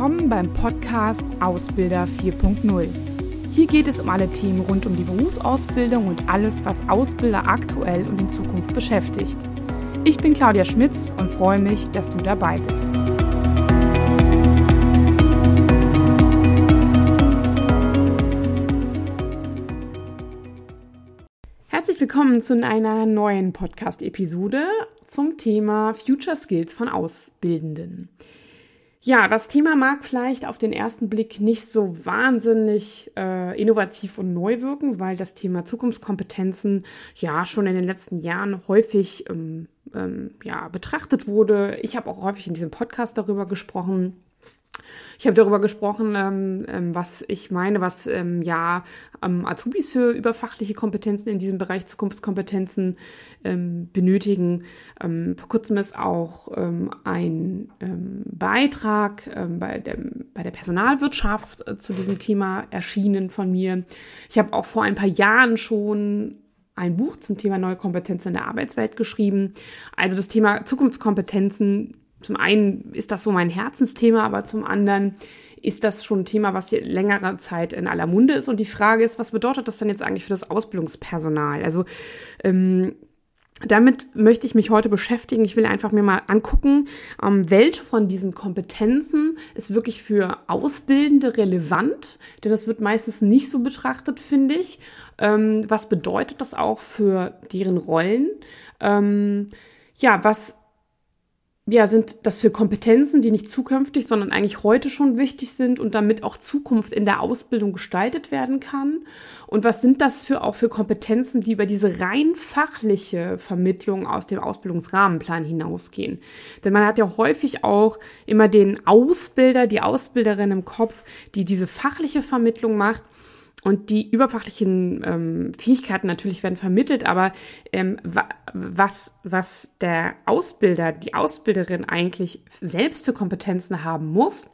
willkommen beim Podcast Ausbilder 4.0. Hier geht es um alle Themen rund um die Berufsausbildung und alles, was Ausbilder aktuell und in Zukunft beschäftigt. Ich bin Claudia Schmitz und freue mich, dass du dabei bist. Herzlich willkommen zu einer neuen Podcast-Episode zum Thema Future Skills von Ausbildenden. Ja, das Thema mag vielleicht auf den ersten Blick nicht so wahnsinnig äh, innovativ und neu wirken, weil das Thema Zukunftskompetenzen ja schon in den letzten Jahren häufig ähm, ähm, ja, betrachtet wurde. Ich habe auch häufig in diesem Podcast darüber gesprochen. Ich habe darüber gesprochen, ähm, ähm, was ich meine, was ähm, ja ähm, Azubis für überfachliche Kompetenzen in diesem Bereich Zukunftskompetenzen ähm, benötigen. Ähm, vor kurzem ist auch ein Beitrag bei, der, bei der Personalwirtschaft äh, zu diesem Thema erschienen von mir. Ich habe auch vor ein paar Jahren schon ein Buch zum Thema neue Kompetenzen in der Arbeitswelt geschrieben. Also das Thema Zukunftskompetenzen zum einen ist das so mein Herzensthema, aber zum anderen ist das schon ein Thema, was hier längere Zeit in aller Munde ist. Und die Frage ist, was bedeutet das denn jetzt eigentlich für das Ausbildungspersonal? Also ähm, damit möchte ich mich heute beschäftigen. Ich will einfach mir mal angucken, ähm, welche von diesen Kompetenzen ist wirklich für Ausbildende relevant, denn das wird meistens nicht so betrachtet, finde ich. Ähm, was bedeutet das auch für deren Rollen? Ähm, ja, was ja, sind das für Kompetenzen, die nicht zukünftig, sondern eigentlich heute schon wichtig sind und damit auch Zukunft in der Ausbildung gestaltet werden kann? Und was sind das für auch für Kompetenzen, die über diese rein fachliche Vermittlung aus dem Ausbildungsrahmenplan hinausgehen? Denn man hat ja häufig auch immer den Ausbilder, die Ausbilderin im Kopf, die diese fachliche Vermittlung macht. Und die überfachlichen ähm, Fähigkeiten natürlich werden vermittelt, aber ähm, was, was der Ausbilder, die Ausbilderin eigentlich selbst für Kompetenzen haben muss,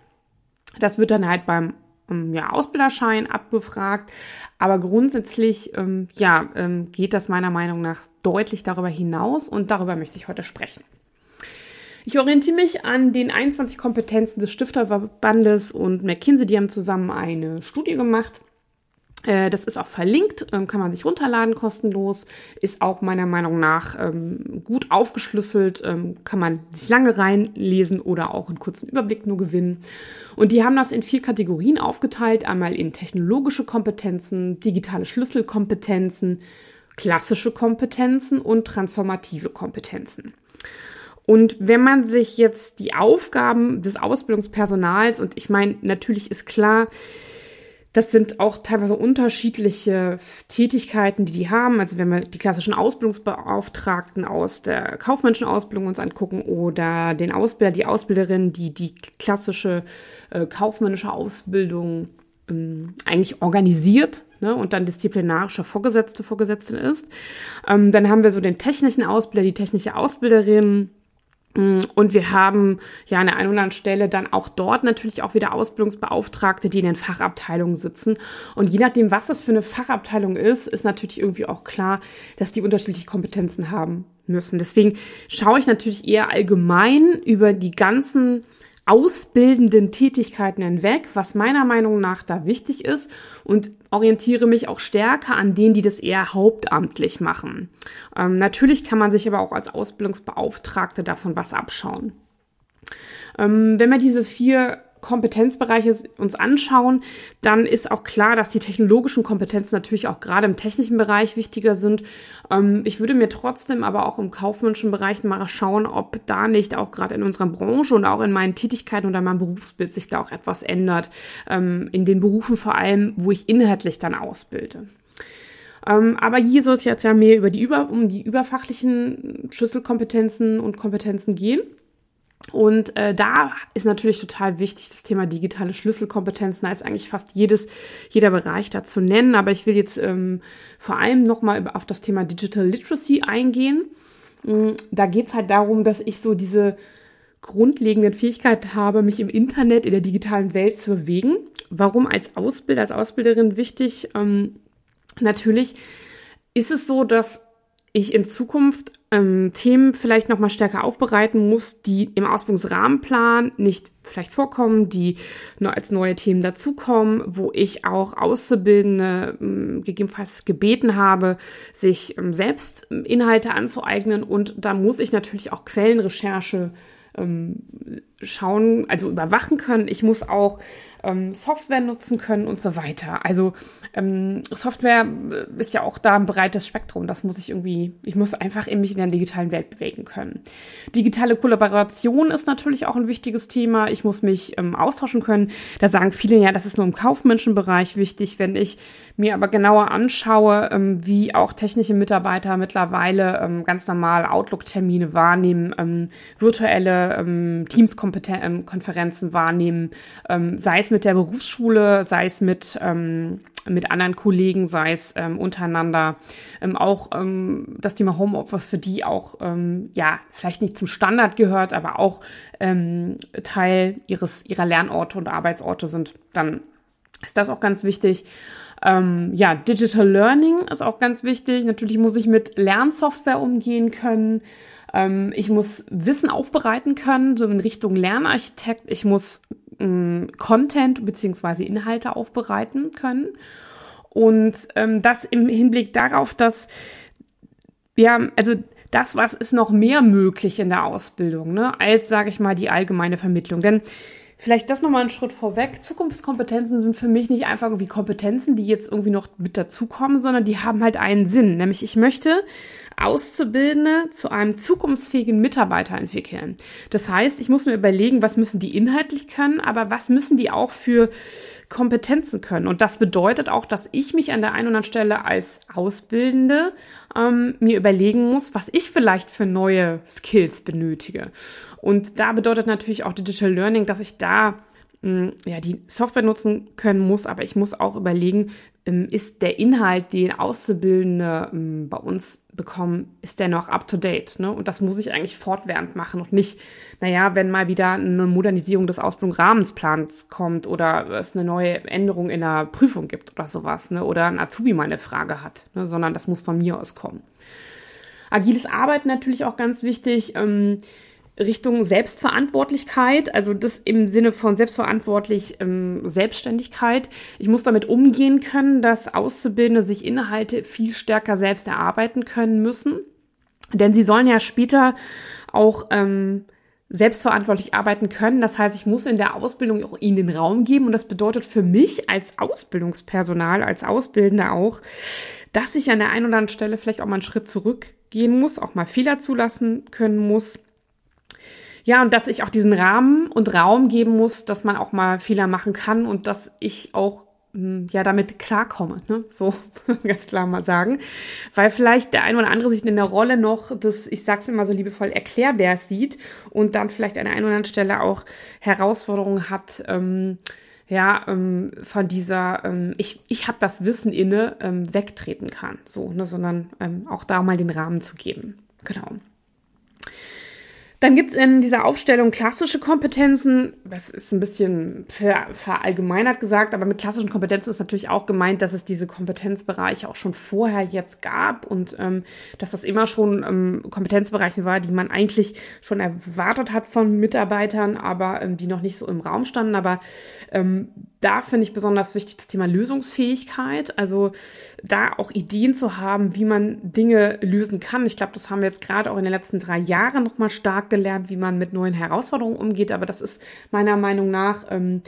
das wird dann halt beim ähm, ja, Ausbilderschein abgefragt. Aber grundsätzlich ähm, ja, ähm, geht das meiner Meinung nach deutlich darüber hinaus und darüber möchte ich heute sprechen. Ich orientiere mich an den 21 Kompetenzen des Stifterverbandes und McKinsey. Die haben zusammen eine Studie gemacht das ist auch verlinkt, ähm, kann man sich runterladen kostenlos, ist auch meiner Meinung nach ähm, gut aufgeschlüsselt, ähm, kann man sich lange reinlesen oder auch einen kurzen Überblick nur gewinnen. Und die haben das in vier Kategorien aufgeteilt, einmal in technologische Kompetenzen, digitale Schlüsselkompetenzen, klassische Kompetenzen und transformative Kompetenzen. Und wenn man sich jetzt die Aufgaben des Ausbildungspersonals, und ich meine, natürlich ist klar, das sind auch teilweise unterschiedliche Tätigkeiten, die die haben. Also wenn wir die klassischen Ausbildungsbeauftragten aus der kaufmännischen Ausbildung uns angucken oder den Ausbilder, die Ausbilderin, die die klassische äh, kaufmännische Ausbildung ähm, eigentlich organisiert ne, und dann disziplinarischer Vorgesetzte, Vorgesetzte ist. Ähm, dann haben wir so den technischen Ausbilder, die technische Ausbilderin, und wir haben ja an der einen oder anderen Stelle dann auch dort natürlich auch wieder Ausbildungsbeauftragte, die in den Fachabteilungen sitzen. Und je nachdem, was das für eine Fachabteilung ist, ist natürlich irgendwie auch klar, dass die unterschiedliche Kompetenzen haben müssen. Deswegen schaue ich natürlich eher allgemein über die ganzen ausbildenden Tätigkeiten hinweg, was meiner Meinung nach da wichtig ist und orientiere mich auch stärker an denen, die das eher hauptamtlich machen. Ähm, natürlich kann man sich aber auch als Ausbildungsbeauftragte davon was abschauen. Ähm, wenn wir diese vier Kompetenzbereiche uns anschauen, dann ist auch klar, dass die technologischen Kompetenzen natürlich auch gerade im technischen Bereich wichtiger sind. Ähm, ich würde mir trotzdem aber auch im kaufmännischen Bereich mal schauen, ob da nicht auch gerade in unserer Branche und auch in meinen Tätigkeiten oder meinem Berufsbild sich da auch etwas ändert. Ähm, in den Berufen vor allem, wo ich inhaltlich dann ausbilde. Ähm, aber hier soll es jetzt ja mehr über die über, um die überfachlichen Schlüsselkompetenzen und Kompetenzen gehen. Und äh, da ist natürlich total wichtig das Thema digitale Schlüsselkompetenzen. Da ist eigentlich fast jedes, jeder Bereich da zu nennen. Aber ich will jetzt ähm, vor allem nochmal auf das Thema Digital Literacy eingehen. Ähm, da geht's halt darum, dass ich so diese grundlegenden Fähigkeiten habe, mich im Internet, in der digitalen Welt zu bewegen. Warum als Ausbilder, als Ausbilderin wichtig? Ähm, natürlich ist es so, dass ich in Zukunft ähm, Themen vielleicht noch mal stärker aufbereiten muss, die im Ausbildungsrahmenplan nicht vielleicht vorkommen, die nur als neue Themen dazukommen, wo ich auch Auszubildende ähm, gegebenenfalls gebeten habe, sich ähm, selbst ähm, Inhalte anzueignen und da muss ich natürlich auch Quellenrecherche ähm, schauen, also überwachen können. Ich muss auch ähm, Software nutzen können und so weiter. Also ähm, Software äh, ist ja auch da ein breites Spektrum. Das muss ich irgendwie, ich muss einfach in mich in der digitalen Welt bewegen können. Digitale Kollaboration ist natürlich auch ein wichtiges Thema. Ich muss mich ähm, austauschen können. Da sagen viele ja, das ist nur im kaufmännischen Bereich wichtig. Wenn ich mir aber genauer anschaue, ähm, wie auch technische Mitarbeiter mittlerweile ähm, ganz normal Outlook-Termine wahrnehmen, ähm, virtuelle ähm, Teams-Konferenzen ähm, wahrnehmen, ähm, sei es mit der Berufsschule, sei es mit, ähm, mit anderen Kollegen, sei es ähm, untereinander, ähm, auch ähm, das Thema Homeoffice für die auch, ähm, ja, vielleicht nicht zum Standard gehört, aber auch ähm, Teil ihres, ihrer Lernorte und Arbeitsorte sind, dann ist das auch ganz wichtig. Ähm, ja, Digital Learning ist auch ganz wichtig. Natürlich muss ich mit Lernsoftware umgehen können. Ähm, ich muss Wissen aufbereiten können, so in Richtung Lernarchitekt. Ich muss ähm, Content beziehungsweise Inhalte aufbereiten können. Und ähm, das im Hinblick darauf, dass ja, also das, was ist noch mehr möglich in der Ausbildung, ne, als, sage ich mal, die allgemeine Vermittlung. Denn Vielleicht das nochmal einen Schritt vorweg. Zukunftskompetenzen sind für mich nicht einfach irgendwie Kompetenzen, die jetzt irgendwie noch mit dazukommen, sondern die haben halt einen Sinn. Nämlich ich möchte Auszubildende zu einem zukunftsfähigen Mitarbeiter entwickeln. Das heißt, ich muss mir überlegen, was müssen die inhaltlich können, aber was müssen die auch für Kompetenzen können. Und das bedeutet auch, dass ich mich an der einen oder anderen Stelle als Ausbildende ähm, mir überlegen muss, was ich vielleicht für neue Skills benötige. Und da bedeutet natürlich auch Digital Learning, dass ich da hm, ja, die Software nutzen können muss, aber ich muss auch überlegen, ähm, ist der Inhalt, den Auszubildende ähm, bei uns bekommen, ist der noch up to date? Ne? Und das muss ich eigentlich fortwährend machen und nicht, naja, wenn mal wieder eine Modernisierung des Ausbildungsrahmensplans kommt oder es eine neue Änderung in der Prüfung gibt oder sowas, ne? oder ein Azubi mal eine Frage hat, ne? sondern das muss von mir aus kommen. Agiles Arbeiten natürlich auch ganz wichtig. Ähm, Richtung Selbstverantwortlichkeit, also das im Sinne von selbstverantwortlich ähm, Selbstständigkeit. Ich muss damit umgehen können, dass Auszubildende sich Inhalte viel stärker selbst erarbeiten können müssen. Denn sie sollen ja später auch ähm, selbstverantwortlich arbeiten können. Das heißt, ich muss in der Ausbildung auch ihnen den Raum geben. Und das bedeutet für mich als Ausbildungspersonal, als Ausbildender auch, dass ich an der einen oder anderen Stelle vielleicht auch mal einen Schritt zurückgehen muss, auch mal Fehler zulassen können muss ja, und dass ich auch diesen Rahmen und Raum geben muss, dass man auch mal Fehler machen kann und dass ich auch hm, ja damit klarkomme, ne? So ganz klar mal sagen, weil vielleicht der eine oder andere sich in der Rolle noch das, ich sag's immer so liebevoll, Erklärbär sieht und dann vielleicht an einer oder anderen Stelle auch Herausforderungen hat. Ähm, ja, ähm, von dieser, ähm, ich, ich habe das Wissen inne, ähm, wegtreten kann, so, ne, sondern ähm, auch da mal den Rahmen zu geben. Genau. Dann gibt's in dieser Aufstellung klassische Kompetenzen. Das ist ein bisschen ver verallgemeinert gesagt, aber mit klassischen Kompetenzen ist natürlich auch gemeint, dass es diese Kompetenzbereiche auch schon vorher jetzt gab und ähm, dass das immer schon ähm, Kompetenzbereiche war, die man eigentlich schon erwartet hat von Mitarbeitern, aber ähm, die noch nicht so im Raum standen. Aber ähm, da finde ich besonders wichtig das Thema Lösungsfähigkeit. Also da auch Ideen zu haben, wie man Dinge lösen kann. Ich glaube, das haben wir jetzt gerade auch in den letzten drei Jahren nochmal stark gelernt, wie man mit neuen Herausforderungen umgeht. Aber das ist meiner Meinung nach ähm,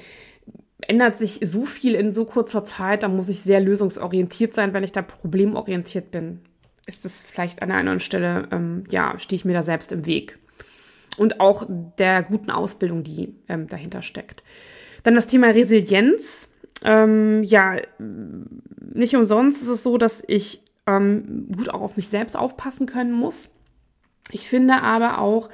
ändert sich so viel in so kurzer Zeit. Da muss ich sehr lösungsorientiert sein, wenn ich da problemorientiert bin. Ist es vielleicht an einer anderen Stelle, ähm, ja, stehe ich mir da selbst im Weg. Und auch der guten Ausbildung, die ähm, dahinter steckt. Dann das Thema Resilienz. Ähm, ja, nicht umsonst ist es so, dass ich ähm, gut auch auf mich selbst aufpassen können muss. Ich finde aber auch,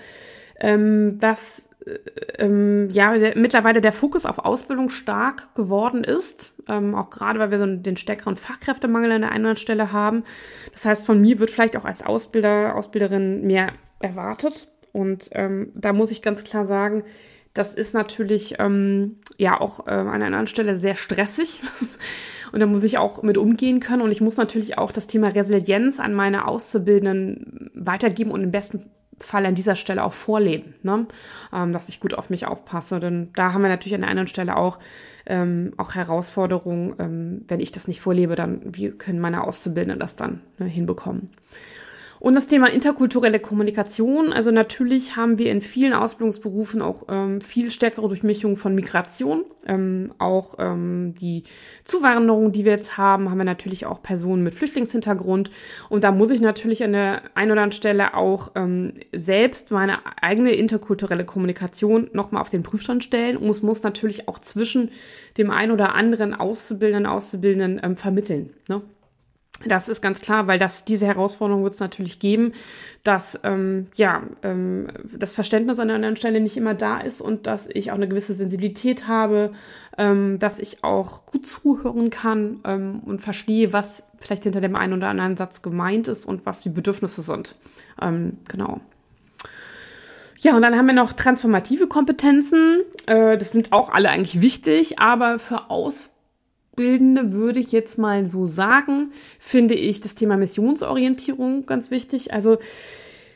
ähm, dass äh, ähm, ja der, mittlerweile der Fokus auf Ausbildung stark geworden ist, ähm, auch gerade weil wir so den stärkeren Fachkräftemangel an der einen oder anderen Stelle haben. Das heißt, von mir wird vielleicht auch als Ausbilder, Ausbilderin mehr erwartet. Und ähm, da muss ich ganz klar sagen, das ist natürlich ähm, ja auch äh, an einer anderen Stelle sehr stressig. und da muss ich auch mit umgehen können. Und ich muss natürlich auch das Thema Resilienz an meine Auszubildenden weitergeben und im besten Fall an dieser Stelle auch vorleben, ne? ähm, dass ich gut auf mich aufpasse. Denn da haben wir natürlich an der anderen Stelle auch, ähm, auch Herausforderungen. Ähm, wenn ich das nicht vorlebe, dann wie können meine Auszubildenden das dann ne, hinbekommen? Und das Thema interkulturelle Kommunikation. Also natürlich haben wir in vielen Ausbildungsberufen auch ähm, viel stärkere Durchmischung von Migration. Ähm, auch ähm, die Zuwanderung, die wir jetzt haben, haben wir natürlich auch Personen mit Flüchtlingshintergrund. Und da muss ich natürlich an der einen oder anderen Stelle auch ähm, selbst meine eigene interkulturelle Kommunikation nochmal auf den Prüfstand stellen und muss, muss natürlich auch zwischen dem einen oder anderen Auszubildenden, Auszubildenden ähm, vermitteln. Ne? Das ist ganz klar, weil das, diese Herausforderung wird es natürlich geben, dass ähm, ja, ähm, das Verständnis an der anderen Stelle nicht immer da ist und dass ich auch eine gewisse Sensibilität habe, ähm, dass ich auch gut zuhören kann ähm, und verstehe, was vielleicht hinter dem einen oder anderen Satz gemeint ist und was die Bedürfnisse sind. Ähm, genau. Ja, und dann haben wir noch transformative Kompetenzen. Äh, das sind auch alle eigentlich wichtig, aber für Aus Bildende würde ich jetzt mal so sagen, finde ich das Thema Missionsorientierung ganz wichtig. Also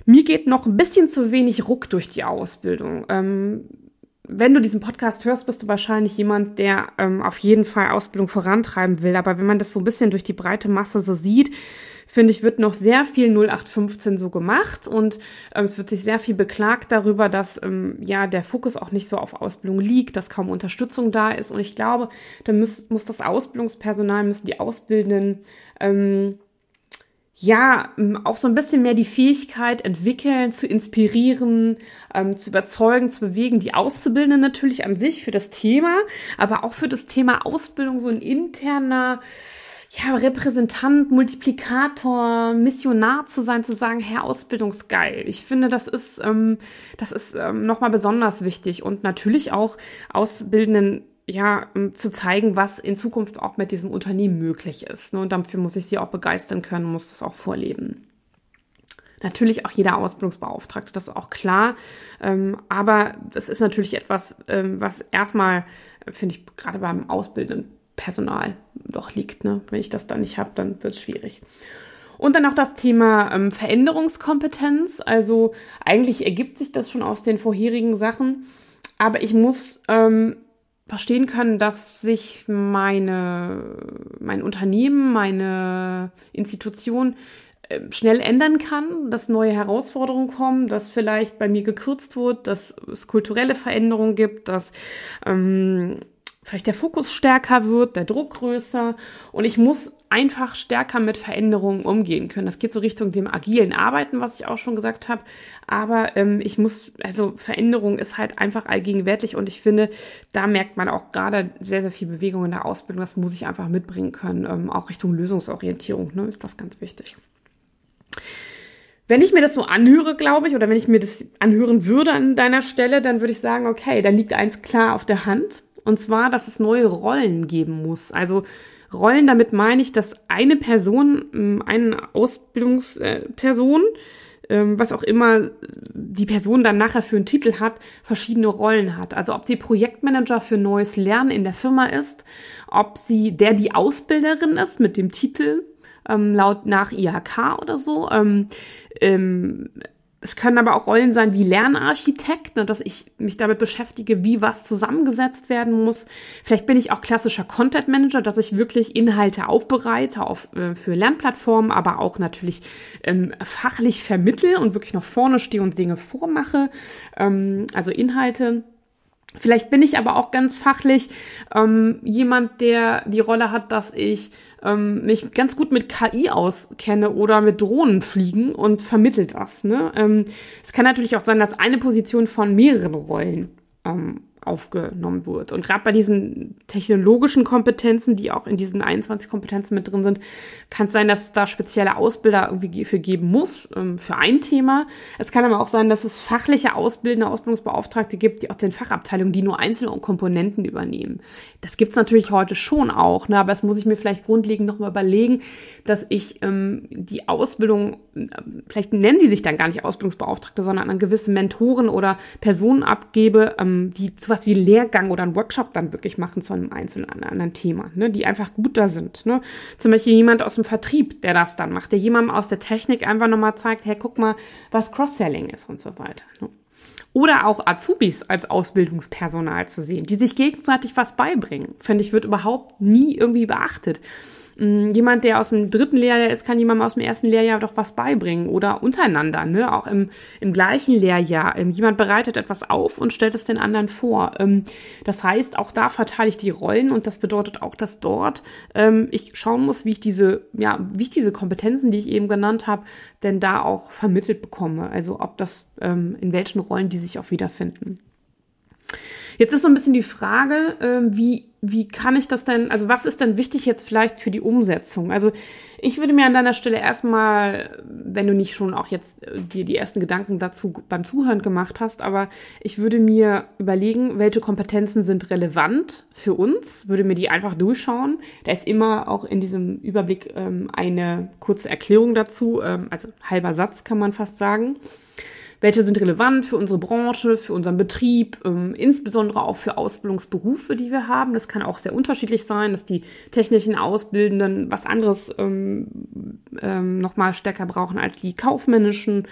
mir geht noch ein bisschen zu wenig Ruck durch die Ausbildung. Ähm, wenn du diesen Podcast hörst, bist du wahrscheinlich jemand, der ähm, auf jeden Fall Ausbildung vorantreiben will. Aber wenn man das so ein bisschen durch die breite Masse so sieht, finde ich, wird noch sehr viel 0815 so gemacht und ähm, es wird sich sehr viel beklagt darüber, dass ähm, ja der Fokus auch nicht so auf Ausbildung liegt, dass kaum Unterstützung da ist. Und ich glaube, da muss, muss das Ausbildungspersonal, müssen die Ausbildenden ähm, ja, auch so ein bisschen mehr die Fähigkeit entwickeln, zu inspirieren, ähm, zu überzeugen, zu bewegen, die Auszubildenden natürlich an sich für das Thema, aber auch für das Thema Ausbildung so ein interner, ja, Repräsentant, Multiplikator, Missionar zu sein, zu sagen, Herr, Ausbildungsgeil. Ich finde, das ist, ähm, das ist ähm, nochmal besonders wichtig und natürlich auch Auszubildenden ja, zu zeigen, was in Zukunft auch mit diesem Unternehmen möglich ist. Ne? Und dafür muss ich sie auch begeistern können, muss das auch vorleben. Natürlich auch jeder Ausbildungsbeauftragte, das ist auch klar. Ähm, aber das ist natürlich etwas, ähm, was erstmal, finde ich, gerade beim ausbildenden Personal doch liegt. Ne? Wenn ich das da nicht habe, dann wird es schwierig. Und dann noch das Thema ähm, Veränderungskompetenz. Also eigentlich ergibt sich das schon aus den vorherigen Sachen. Aber ich muss verstehen können, dass sich meine, mein Unternehmen, meine Institution äh, schnell ändern kann, dass neue Herausforderungen kommen, dass vielleicht bei mir gekürzt wird, dass es kulturelle Veränderungen gibt, dass ähm, vielleicht der Fokus stärker wird, der Druck größer. Und ich muss einfach stärker mit Veränderungen umgehen können. Das geht so Richtung dem agilen Arbeiten, was ich auch schon gesagt habe. Aber ähm, ich muss, also Veränderung ist halt einfach allgegenwärtig und ich finde, da merkt man auch gerade sehr, sehr viel Bewegung in der Ausbildung. Das muss ich einfach mitbringen können. Ähm, auch Richtung Lösungsorientierung ne, ist das ganz wichtig. Wenn ich mir das so anhöre, glaube ich, oder wenn ich mir das anhören würde an deiner Stelle, dann würde ich sagen, okay, da liegt eins klar auf der Hand. Und zwar, dass es neue Rollen geben muss. Also Rollen, damit meine ich, dass eine Person, ähm, eine Ausbildungsperson, ähm, was auch immer die Person dann nachher für einen Titel hat, verschiedene Rollen hat. Also ob sie Projektmanager für neues Lernen in der Firma ist, ob sie der die Ausbilderin ist mit dem Titel ähm, laut nach IHK oder so, ähm, ähm, es können aber auch Rollen sein wie Lernarchitekt, ne, dass ich mich damit beschäftige, wie was zusammengesetzt werden muss. Vielleicht bin ich auch klassischer Content Manager, dass ich wirklich Inhalte aufbereite auf, äh, für Lernplattformen, aber auch natürlich ähm, fachlich vermittel und wirklich noch vorne stehe und Dinge vormache. Ähm, also Inhalte. Vielleicht bin ich aber auch ganz fachlich ähm, jemand, der die Rolle hat, dass ich ähm, mich ganz gut mit KI auskenne oder mit Drohnen fliegen und vermittelt das. Ne? Ähm, es kann natürlich auch sein, dass eine Position von mehreren Rollen ähm, aufgenommen wird. Und gerade bei diesen technologischen Kompetenzen, die auch in diesen 21 Kompetenzen mit drin sind, kann es sein, dass es da spezielle Ausbilder irgendwie für geben muss, ähm, für ein Thema. Es kann aber auch sein, dass es fachliche Ausbildende, Ausbildungsbeauftragte gibt, die aus den Fachabteilungen, die nur einzelne Komponenten übernehmen. Das gibt's natürlich heute schon auch, ne? aber das muss ich mir vielleicht grundlegend nochmal überlegen, dass ich ähm, die Ausbildung, äh, vielleicht nennen die sich dann gar nicht Ausbildungsbeauftragte, sondern an gewisse Mentoren oder Personen abgebe, ähm, die zu sowas wie Lehrgang oder einen Workshop dann wirklich machen zu einem einzelnen anderen Thema, ne, die einfach gut da sind. Ne? Zum Beispiel jemand aus dem Vertrieb, der das dann macht, der jemandem aus der Technik einfach nochmal zeigt, hey, guck mal, was Cross-Selling ist und so weiter. Ne? Oder auch Azubis als Ausbildungspersonal zu sehen, die sich gegenseitig was beibringen, finde ich, wird überhaupt nie irgendwie beachtet. Mm, jemand, der aus dem dritten Lehrjahr ist, kann jemandem aus dem ersten Lehrjahr doch was beibringen oder untereinander, ne? Auch im, im gleichen Lehrjahr. Ähm, jemand bereitet etwas auf und stellt es den anderen vor. Ähm, das heißt, auch da verteile ich die Rollen und das bedeutet auch, dass dort ähm, ich schauen muss, wie ich diese, ja, wie ich diese Kompetenzen, die ich eben genannt habe, denn da auch vermittelt bekomme. Also ob das in welchen Rollen die sich auch wiederfinden. Jetzt ist so ein bisschen die Frage, wie, wie kann ich das denn, also was ist denn wichtig jetzt vielleicht für die Umsetzung? Also ich würde mir an deiner Stelle erstmal, wenn du nicht schon auch jetzt äh, dir die ersten Gedanken dazu beim Zuhören gemacht hast, aber ich würde mir überlegen, welche Kompetenzen sind relevant für uns, würde mir die einfach durchschauen. Da ist immer auch in diesem Überblick ähm, eine kurze Erklärung dazu, ähm, also halber Satz kann man fast sagen welche sind relevant für unsere Branche, für unseren Betrieb, ähm, insbesondere auch für Ausbildungsberufe, die wir haben. Das kann auch sehr unterschiedlich sein, dass die technischen Ausbildenden was anderes ähm, ähm, nochmal stärker brauchen als die kaufmännischen.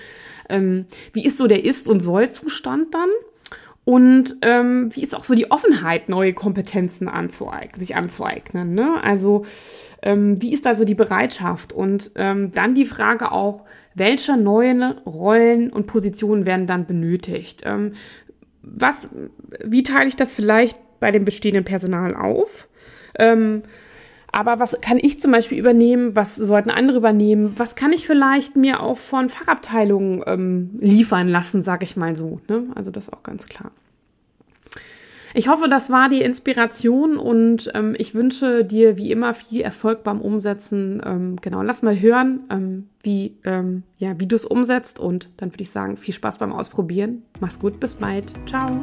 Ähm, wie ist so der Ist- und Soll-Zustand dann? Und ähm, wie ist auch so die Offenheit, neue Kompetenzen anzueignen, sich anzueignen? Ne? Also ähm, wie ist also die Bereitschaft? Und ähm, dann die Frage auch, welche neuen Rollen und Positionen werden dann benötigt? Ähm, was, wie teile ich das vielleicht bei dem bestehenden Personal auf? Ähm, aber was kann ich zum Beispiel übernehmen? Was sollten andere übernehmen? Was kann ich vielleicht mir auch von Fachabteilungen ähm, liefern lassen, sage ich mal so. Ne? Also das ist auch ganz klar. Ich hoffe, das war die Inspiration und ähm, ich wünsche dir wie immer viel Erfolg beim Umsetzen. Ähm, genau, lass mal hören, ähm, wie, ähm, ja, wie du es umsetzt und dann würde ich sagen, viel Spaß beim Ausprobieren. Mach's gut, bis bald. Ciao.